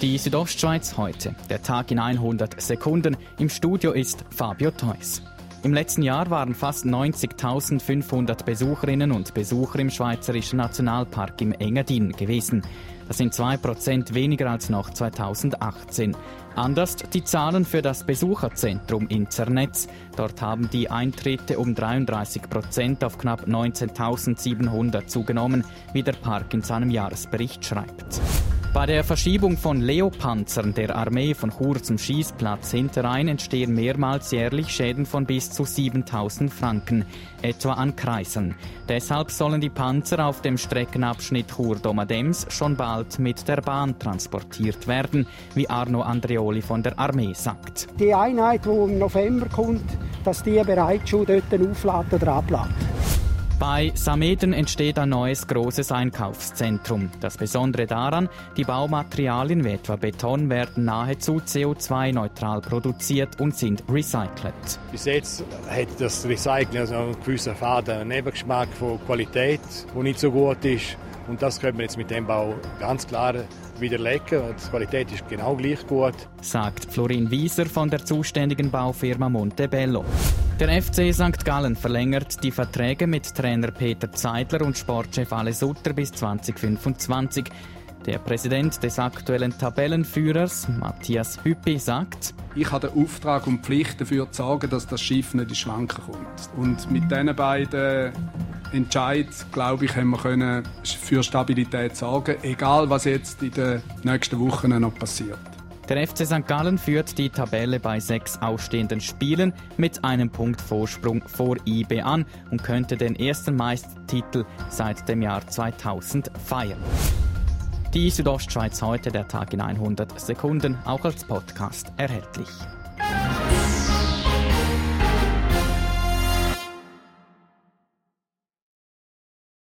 Die Südostschweiz heute. Der Tag in 100 Sekunden. Im Studio ist Fabio Theus. Im letzten Jahr waren fast 90.500 Besucherinnen und Besucher im Schweizerischen Nationalpark im Engadin gewesen. Das sind 2% weniger als noch 2018. Anders die Zahlen für das Besucherzentrum in Zernetz. Dort haben die Eintritte um 33% auf knapp 19.700 zugenommen, wie der Park in seinem Jahresbericht schreibt. Bei der Verschiebung von Leopanzern der Armee von Chur zum Schießplatz Hinterein entstehen mehrmals jährlich Schäden von bis zu 7000 Franken, etwa an Kreisern. Deshalb sollen die Panzer auf dem Streckenabschnitt Chur-Domadems schon bald mit der Bahn transportiert werden, wie Arno Andreoli von der Armee sagt. Die Einheit, die im November kommt, dass die bereits schon dort aufladen oder abladen. Bei Sameden entsteht ein neues großes Einkaufszentrum. Das Besondere daran, die Baumaterialien wie etwa Beton werden nahezu CO2-neutral produziert und sind recycelt. Bis jetzt hat das Recycling also einen gewissen faden Nebengeschmack von Qualität, der nicht so gut ist. Und das können wir jetzt mit dem Bau ganz klar widerlegen. Die Qualität ist genau gleich gut. Sagt Florin Wieser von der zuständigen Baufirma Montebello. Der FC St. Gallen verlängert die Verträge mit Trainer Peter Zeidler und Sportchef Ale Sutter bis 2025. Der Präsident des aktuellen Tabellenführers, Matthias Hüppi, sagt, ich habe den Auftrag und Pflicht dafür zu sorgen, dass das Schiff nicht in Schwanken kommt. Und mit diesen beiden Entscheid, glaube ich, haben wir können für Stabilität sorgen, egal was jetzt in den nächsten Wochen noch passiert. Der FC St. Gallen führt die Tabelle bei sechs ausstehenden Spielen mit einem Punkt Vorsprung vor IB an und könnte den ersten Meistertitel seit dem Jahr 2000 feiern. Die Südostschweiz heute, der Tag in 100 Sekunden, auch als Podcast erhältlich.